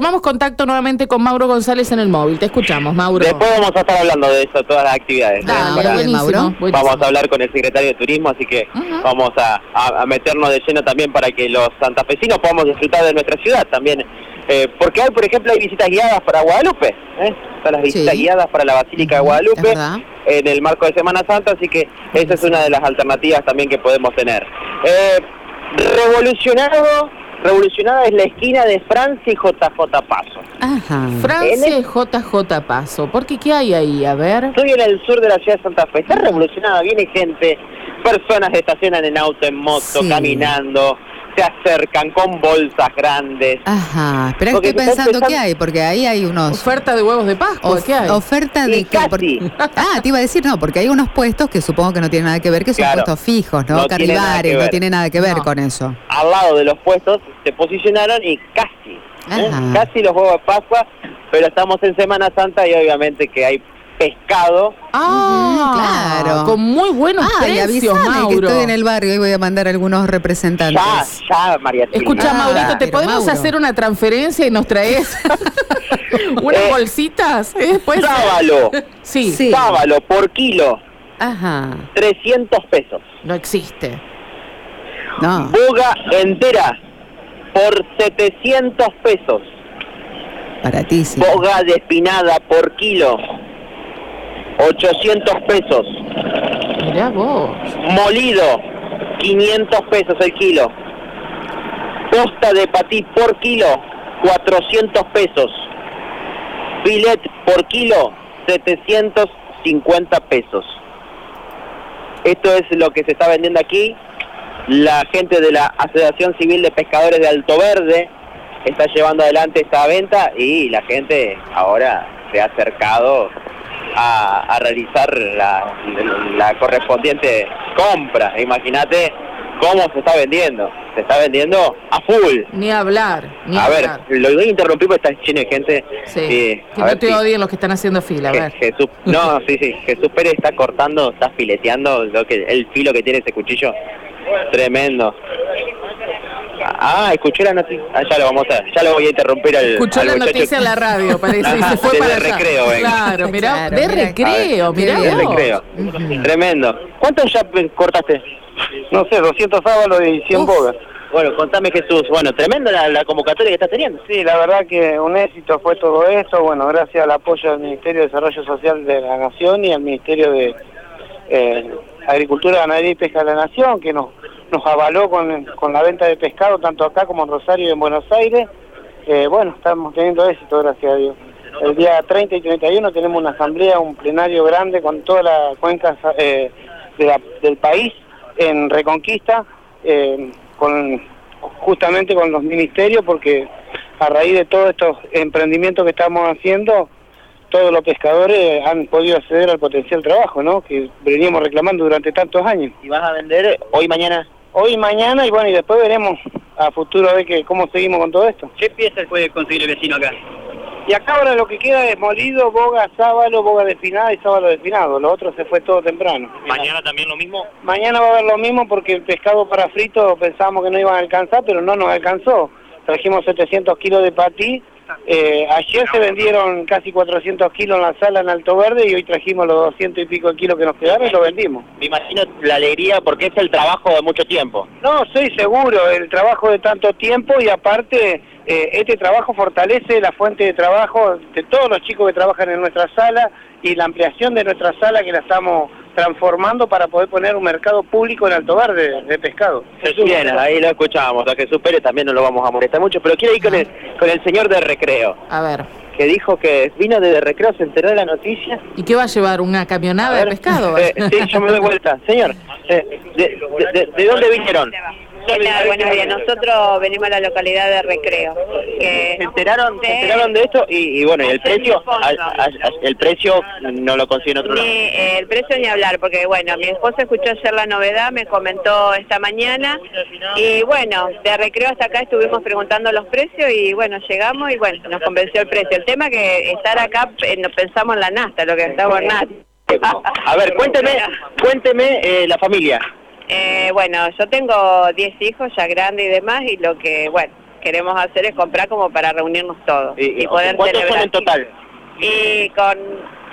Tomamos contacto nuevamente con Mauro González en el móvil. Te escuchamos, Mauro. Después vamos a estar hablando de eso, todas las actividades. Dale, Para- buenísimo, Mauro. buenísimo. Vamos a hablar con el secretario de Turismo, así que vamos a, a- a meternos de lleno también para que los santafesinos podamos disfrutar de nuestra ciudad también. Eh, porque hoy, por ejemplo, hay visitas guiadas para Guadalupe. ¿eh? Están las visitas Sí. guiadas para la Basílica de Guadalupe en el marco de Semana Santa, así que esa es una de las alternativas también que podemos tener. Eh, revolucionado, revolucionada es la esquina de Francia y JJ Paso. Ajá. Francia y JJ Paso. ¿Por qué qué hay ahí? A ver. Estoy en el sur de la ciudad de Santa Fe. Está revolucionada, viene gente, personas estacionan en auto, en moto, Sí. caminando, se acercan con bolsas grandes. Ajá. Porque estoy pensando empezando- qué hay, porque ahí hay unos... Oferta de huevos de Pascua. of- ¿Qué hay? Oferta de casi. Ah, te iba a decir, no, porque hay unos puestos que supongo que no tienen nada que ver, que son Claro. puestos fijos, ¿no? No tiene nada Carribares, que no ver. tiene nada que ver No. con eso. Al lado de los puestos se posicionaron y casi, ¿eh? Casi los huevos de Pascua, pero estamos en Semana Santa y obviamente que hay pescado. Ah, claro. Con muy buenos Ay, precios, que Mauro. estoy en el barrio y voy a mandar algunos Ya, representantes. ya, María Silvia. Escucha, Ah, Maurito, ¿te podemos Mauro. hacer una transferencia y nos traes unas Eh, bolsitas? ¿Eh? ¿Puede ser? Sábalo, Sí, Sí. sábalo por kilo, Ajá. 300 pesos. no existe. No. Boga entera por 700 pesos. Baratísimo. Boga despinada por kilo, 800 pesos. Mirá vos. Molido, 500 pesos el kilo. Posta de patí por kilo, 400 pesos. Filet por kilo, 750 pesos. Esto es lo que se está vendiendo aquí. La gente de la Asociación Civil de Pescadores de Alto Verde está llevando adelante esta venta y la gente ahora se ha acercado a, a realizar la, la correspondiente compra. Imagínate cómo se está vendiendo. Se está vendiendo a full. Ni hablar, ni A ver, hablar. lo voy a interrumpir porque está lleno de gente. Sí, que no ver te si- odien los que están haciendo fila, a Je- ver. Jesús, no, sí, sí, Jesús Pérez está cortando, está fileteando lo que el filo que tiene ese cuchillo. Tremendo. Ah, escuché la noticia. Ah, ya lo vamos a, ya lo voy a interrumpir al, Escuchó al la muchacho. noticia en la radio, parece, y se fue para allá. recreo, venga. Claro, mirá, Claro, de recreo, ver, mirá de vos. recreo. Tremendo. ¿Cuántos ya cortaste? No sé, 200 sábalos y 100 Uf. bogas. Bueno, contame Jesús. Bueno, tremenda la, la convocatoria que estás teniendo. Sí, la verdad que un éxito fue todo esto, bueno, gracias al apoyo del Ministerio de Desarrollo Social de la Nación y al Ministerio de eh, Agricultura, Ganadería y Pesca de la Nación, que nos, nos avaló con, con la venta de pescado tanto acá como en Rosario y en Buenos Aires. Eh, bueno, estamos teniendo éxito, gracias a Dios. El día 30 y 31 tenemos una asamblea, un plenario grande con toda la cuenca eh, de la- del país en Reconquista, eh, con justamente con los ministerios, porque a raíz de todos estos emprendimientos que estamos haciendo, todos los pescadores han podido acceder al potencial trabajo, ¿no? Que veníamos reclamando durante tantos años. ¿Y vas a vender hoy, mañana? Hoy, mañana y bueno, y después veremos a futuro a ver que, cómo seguimos con todo esto. ¿Qué piezas puede conseguir el vecino acá? Y acá ahora lo que queda es molido, boga, sábalo, boga desfinada y sábalo desfinado. Lo otro se fue todo temprano. ¿Mañana también lo mismo? Mañana va a haber lo mismo porque el pescado para frito pensábamos que no iban a alcanzar, pero no nos alcanzó. Trajimos 700 kilos de patí. Eh, ayer se vendieron casi 400 kilos en la sala en Alto Verde y hoy trajimos los 200 y pico de kilos que nos quedaron y lo vendimos. Me imagino la alegría porque es el trabajo de mucho tiempo. No, soy seguro, el trabajo de tanto tiempo y aparte eh, este trabajo fortalece la fuente de trabajo de todos los chicos que trabajan en nuestra sala y la ampliación de nuestra sala que la estamos transformando para poder poner un mercado público en Alto Verde de pescado. Bien, ahí lo escuchábamos, a Jesús Pérez también no lo vamos a molestar mucho, pero quiero ir con el, con el señor de recreo, A ver, que dijo que vino de recreo, se enteró de la noticia. ¿y qué va a llevar? ¿Una camionada de pescado? eh, sí, yo me doy vuelta. Señor, eh, de, de- de- de dónde vinieron? ¿Qué tal? Buenos días. Nosotros venimos a la localidad de Recreo. Que ¿Se enteraron, se Sí. enteraron de esto? Y, y bueno, y el precio, el precio no lo consiguen en otro Ni, lado. eh, el precio ni hablar, porque bueno, mi esposo escuchó ayer la novedad, me comentó esta mañana y bueno, de recreo hasta acá estuvimos preguntando los precios y bueno, llegamos y bueno, nos convenció el precio. El tema que estar acá, eh, pensamos en la nasta, lo que estamos en nasta. A ver, cuénteme, cuénteme eh, la familia. Eh, bueno, yo tengo 10 hijos ya grandes y demás y lo que, bueno, queremos hacer es comprar como para reunirnos todos ¿Y, y, poder ¿Cuántos son en total? Y con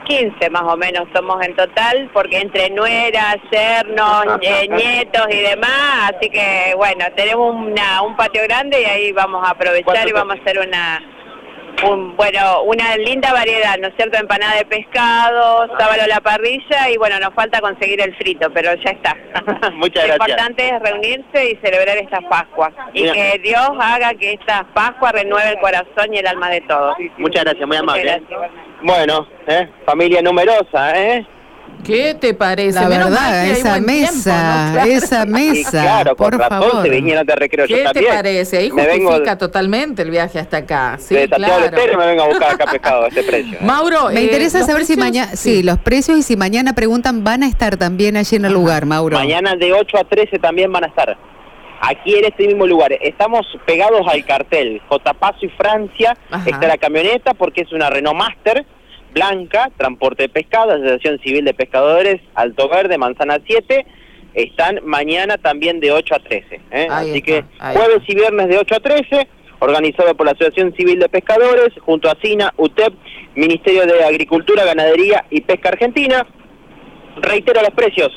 15 más o menos somos en total, porque entre nueras, yernos, eh, nietos y demás, así que bueno, tenemos una, un patio grande y ahí vamos a aprovechar ¿Cuántos y vamos a hacer una un, bueno, una linda variedad, ¿no es cierto? Empanada de pescado, sábalo a la parrilla y bueno, nos falta conseguir el frito, pero ya está. Muchas Lo gracias. importante es reunirse y celebrar estas Pascuas y que Dios haga que esta Pascua renueve el corazón y el alma de todos. Muchas gracias, muy amable. ¿eh? Bueno, ¿eh? familia numerosa, ¿eh? ¿Qué te parece? La Menos verdad, esa tiempo, mesa, ¿no? Claro. esa Y mesa, claro, por con razón favor. se vinieron de recreo yo ¿Qué te también. parece? Ahí Me vengo justifica totalmente el viaje hasta acá. Sí, de Santiago claro. Estero me vengo a buscar acá pescado a este precio. ¿eh? Mauro, Me eh, interesa saber si mañana, sí. los precios y si mañana preguntan, van a estar también allí en el lugar, Mauro. Mañana de 8 a 13 también van a estar. Aquí en este mismo lugar. Estamos pegados al cartel. J. Paso y Francia. Ajá. Está la camioneta porque es una Renault Master blanca, transporte de pescado, Asociación Civil de Pescadores, Alto Verde, Manzana 7. Están mañana también de 8 a 13. ¿eh? Así está, que jueves y viernes de 8 a 13, organizado por la Asociación Civil de Pescadores, junto a SINA, UTEP, Ministerio de Agricultura, Ganadería y Pesca Argentina. Reitero los precios.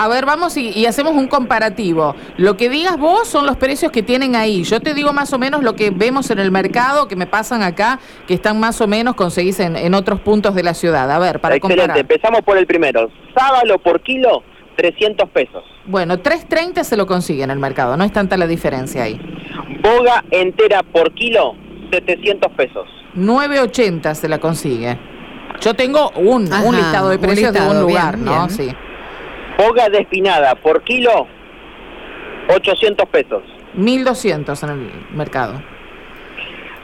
A ver, vamos y, y hacemos un comparativo. Lo que digas vos son los precios que tienen ahí. Yo te digo más o menos lo que vemos en el mercado, que me pasan acá, que están más o menos, conseguís en, en otros puntos de la ciudad. A ver, para Excelente, comparar. empezamos por el primero. Sábalo por kilo, 300 pesos. Bueno, 3.30 se lo consigue en el mercado, no es tanta la diferencia ahí. Boga entera por kilo, 700 pesos. 9.80 se la consigue. Yo tengo un, Ajá, un listado de un precios de un lugar, bien, ¿no? bien. Sí. Boga despinada por kilo, 800 pesos. 1.200 en el mercado.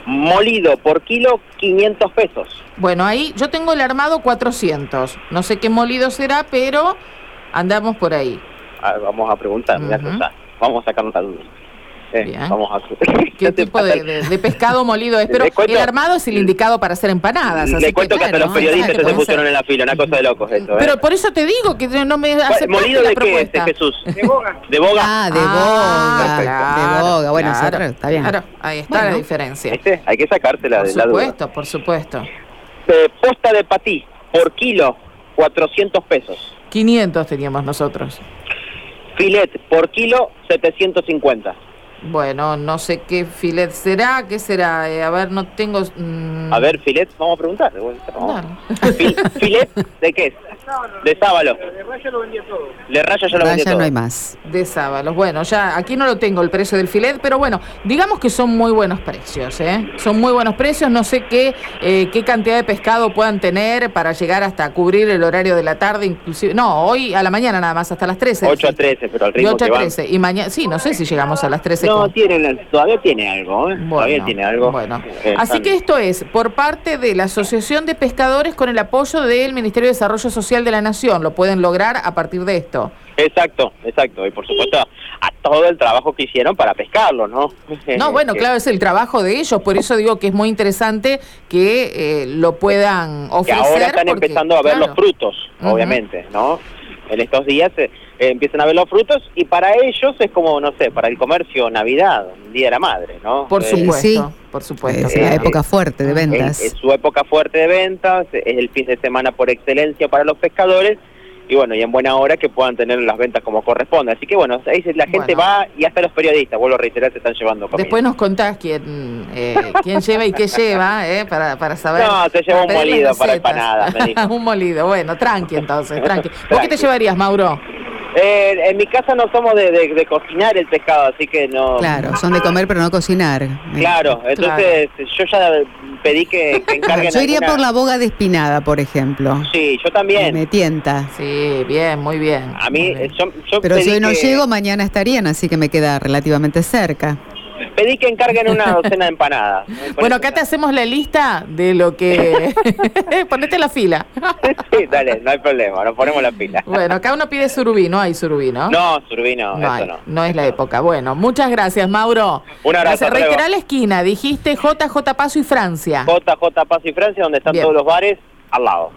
Molido por kilo, 500 pesos. Bueno, ahí yo tengo el armado 400. No sé qué molido será, pero andamos por ahí. A ver, vamos a preguntar. Vamos a sacar una duda. Eh, Bien. vamos a... ¿Qué tipo de, de- de pescado molido es? Pero cuento- el armado es el indicado para hacer empanadas. así Le que, cuento que, hasta claro, los periodistas exacto, se pusieron ser. en la fila, una cosa de locos esto. ¿eh? Pero por eso te digo que no me aceptaste ¿Molido la de qué este. Jesús? De boga. De boga. Ah, de Ah, boga, claro, de boga. Bueno, claro, está bien. Claro, ahí está la diferencia. ¿Viste? Hay que sacársela Por de la duda. supuesto, por supuesto. Eh, posta de patí por kilo, 400 pesos. 500 teníamos nosotros. Filet por kilo, 750. Bueno, no sé qué filet será, qué será. Eh, a ver, no tengo. mm, A ver, filet, vamos a preguntar. Vamos. Fil- ¿Filet de qué? De sábalo. De raya ya lo vendió todo. De raya ya lo vendió Raya todo. no hay más. De sábalos. Bueno, ya aquí no lo tengo el precio del filet, pero bueno, digamos que son muy buenos precios, ¿eh? Son muy buenos precios. No sé qué, eh, qué cantidad de pescado puedan tener para llegar hasta cubrir el horario de la tarde, inclusive. No, hoy a la mañana nada más, hasta las 13. 8 a dijiste. 13, pero al De ritmo 8 que a van. 13. Y mañana, sí, no sé si llegamos a las 13. No, con- tienen, todavía tiene algo, ¿eh? todavía Bueno, tiene algo. Bueno, Eh, así están- que esto es por parte de la Asociación de Pescadores con el apoyo del Ministerio de Desarrollo Social de la Nación. Lo pueden lograr a partir de esto. Exacto, exacto. Y por supuesto a todo el trabajo que hicieron para pescarlo, ¿no? No, bueno, Que- claro, es el trabajo de ellos, por eso digo que es muy interesante que eh, lo puedan que ofrecer. ahora están porque, empezando a ver claro, los frutos, obviamente, ¿no? En estos días eh, eh, empiezan a ver los frutos y para ellos es como, no sé, para el comercio Navidad, Día de la Madre, ¿no? Por Eh, supuesto, sí. por supuesto. Es la época fuerte de es, ventas. es su época fuerte de ventas, es el fin de semana por excelencia para los pescadores y bueno, y en buena hora que puedan tener las ventas como corresponde. Así que bueno, ahí la gente Bueno. va y hasta los periodistas, vuelvo a reiterar, se están llevando comida. Después nos contás quién, eh, quién lleva y qué lleva, eh, para, para saber. No, se lleva un molido para empanadas, un molido, bueno, tranqui entonces, tranqui. ¿Vos qué te Tranqui. llevarías, Mauro? Eh, en mi casa no somos de, de- de cocinar el pescado, así que no... Claro, son de comer pero no cocinar. Claro, entonces yo ya pedí que, que encarguen Yo iría alguna- por la boga de espinada, por ejemplo. Sí, yo también. Me tienta. Sí, bien, muy bien. A mí, bien. yo, yo Pero pedí, si hoy no que, llego, mañana estarían, así que me queda relativamente cerca. Pedí que encarguen una docena de empanadas. Bueno, acá te hacemos la lista de lo que... Ponete la fila. Sí, dale, no hay problema, nos ponemos la pila. Bueno, acá uno pide surubí, no hay surubí, ¿no? No, Surubí no, No, eso hay, no. no es la época. Bueno, muchas gracias, Mauro. Un abrazo. Reiterá la esquina, dijiste JJ Paso y Francia. JJ Paz y Francia, donde están Bien. todos los bares, al lado.